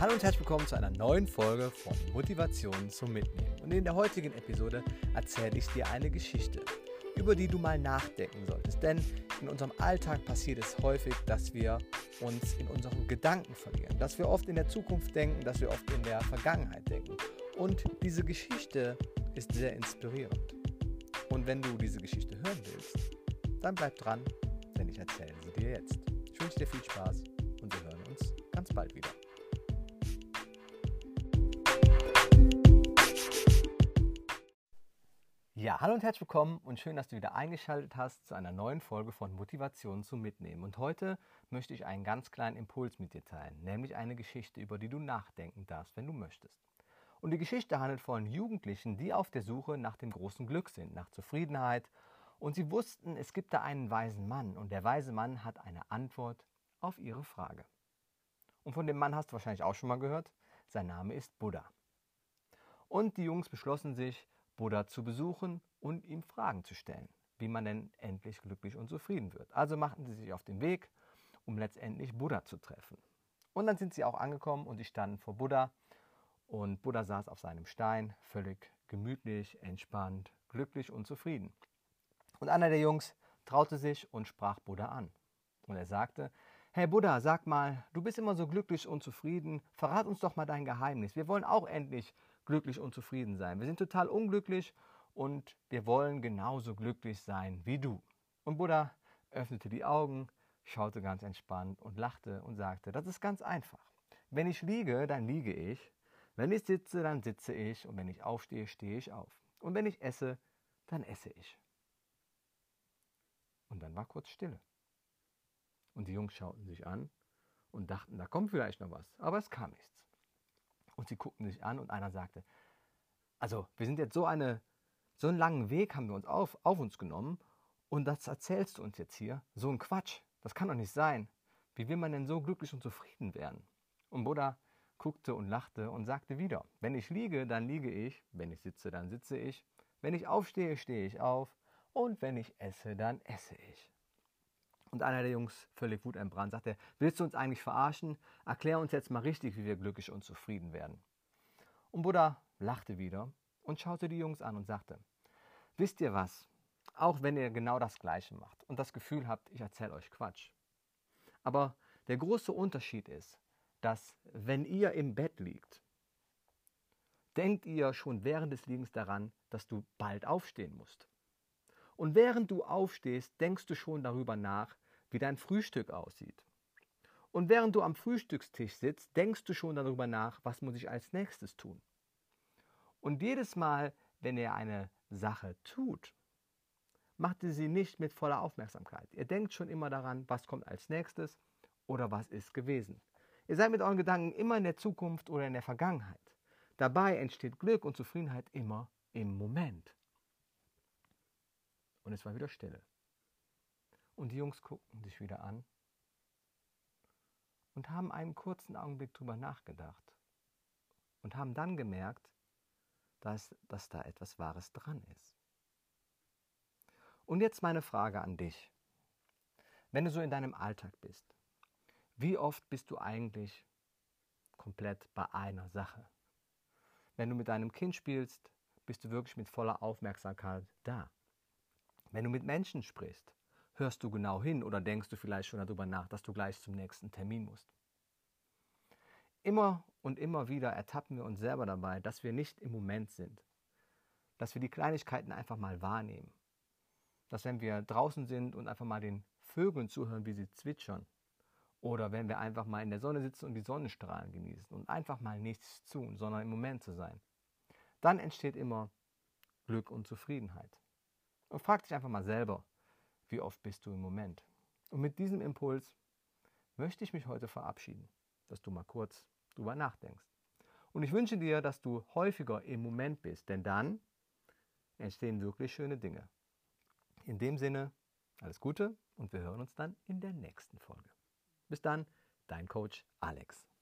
Hallo und herzlich willkommen zu einer neuen Folge von Motivation zum Mitnehmen. Und in der heutigen Episode erzähle ich dir eine Geschichte, über die du mal nachdenken solltest. Denn in unserem Alltag passiert es häufig, dass wir uns in unseren Gedanken verlieren, dass wir oft in der Zukunft denken, dass wir oft in der Vergangenheit denken. Und diese Geschichte ist sehr inspirierend. Und wenn du diese Geschichte hören willst, dann bleib dran, denn ich erzähle sie dir jetzt. Ich wünsche dir viel Spaß und wir hören uns ganz bald wieder. Ja, hallo und herzlich willkommen und schön, dass du wieder eingeschaltet hast zu einer neuen Folge von Motivation zum Mitnehmen. Und heute möchte ich einen ganz kleinen Impuls mit dir teilen, nämlich eine Geschichte, über die du nachdenken darfst, wenn du möchtest. Und die Geschichte handelt von Jugendlichen, die auf der Suche nach dem großen Glück sind, nach Zufriedenheit. Und sie wussten, es gibt da einen weisen Mann und der weise Mann hat eine Antwort auf ihre Frage. Und von dem Mann hast du wahrscheinlich auch schon mal gehört. Sein Name ist Buddha. Und die Jungs beschlossen sich, Buddha zu besuchen und ihm Fragen zu stellen, wie man denn endlich glücklich und zufrieden wird. Also machten sie sich auf den Weg, um letztendlich Buddha zu treffen. Und dann sind sie auch angekommen und sie standen vor Buddha und Buddha saß auf seinem Stein, völlig gemütlich, entspannt, glücklich und zufrieden. Und einer der Jungs traute sich und sprach Buddha an. Und er sagte, Hey Buddha, sag mal, du bist immer so glücklich und zufrieden, verrat uns doch mal dein Geheimnis. Wir wollen auch endlich glücklich und zufrieden sein. Wir sind total unglücklich und wir wollen genauso glücklich sein wie du. Und Buddha öffnete die Augen, schaute ganz entspannt und lachte und sagte, das ist ganz einfach. Wenn ich liege, dann liege ich. Wenn ich sitze, dann sitze ich. Und wenn ich aufstehe, stehe ich auf. Und wenn ich esse, dann esse ich. Und dann war kurz Stille. Und die Jungs schauten sich an und dachten, da kommt vielleicht noch was. Aber es kam nichts. Und sie guckten sich an und einer sagte, also wir sind jetzt so, eine, so einen langen Weg haben wir uns auf, auf uns genommen und das erzählst du uns jetzt hier. So ein Quatsch, das kann doch nicht sein. Wie will man denn so glücklich und zufrieden werden? Und Buddha guckte und lachte und sagte wieder, wenn ich liege, dann liege ich, wenn ich sitze, dann sitze ich, wenn ich aufstehe, stehe ich auf und wenn ich esse, dann esse ich. Und einer der Jungs, völlig wutentbrannt, sagte, willst du uns eigentlich verarschen? Erklär uns jetzt mal richtig, wie wir glücklich und zufrieden werden. Und Buddha lachte wieder und schaute die Jungs an und sagte, wisst ihr was? Auch wenn ihr genau das Gleiche macht und das Gefühl habt, ich erzähle euch Quatsch. Aber der große Unterschied ist, dass wenn ihr im Bett liegt, denkt ihr schon während des Liegens daran, dass du bald aufstehen musst. Und während du aufstehst, denkst du schon darüber nach, wie dein Frühstück aussieht. Und während du am Frühstückstisch sitzt, denkst du schon darüber nach, was muss ich als nächstes tun. Und jedes Mal, wenn ihr eine Sache tut, macht ihr sie nicht mit voller Aufmerksamkeit. Ihr denkt schon immer daran, was kommt als nächstes oder was ist gewesen. Ihr seid mit euren Gedanken immer in der Zukunft oder in der Vergangenheit. Dabei entsteht Glück und Zufriedenheit immer im Moment. Und es war wieder Stille. Und die Jungs guckten sich wieder an und haben einen kurzen Augenblick drüber nachgedacht und haben dann gemerkt, dass, dass da etwas Wahres dran ist. Und jetzt meine Frage an dich. Wenn du so in deinem Alltag bist, wie oft bist du eigentlich komplett bei einer Sache? Wenn du mit deinem Kind spielst, bist du wirklich mit voller Aufmerksamkeit da. Wenn du mit Menschen sprichst, hörst du genau hin oder denkst du vielleicht schon darüber nach, dass du gleich zum nächsten Termin musst. Immer und immer wieder ertappen wir uns selber dabei, dass wir nicht im Moment sind, dass wir die Kleinigkeiten einfach mal wahrnehmen, dass wenn wir draußen sind und einfach mal den Vögeln zuhören, wie sie zwitschern, oder wenn wir einfach mal in der Sonne sitzen und die Sonnenstrahlen genießen und einfach mal nichts tun, sondern im Moment zu sein, dann entsteht immer Glück und Zufriedenheit. Und frag dich einfach mal selber, wie oft bist du im Moment? Und mit diesem Impuls möchte ich mich heute verabschieden, dass du mal kurz drüber nachdenkst. Und ich wünsche dir, dass du häufiger im Moment bist, denn dann entstehen wirklich schöne Dinge. In dem Sinne, alles Gute und wir hören uns dann in der nächsten Folge. Bis dann, dein Coach Alex.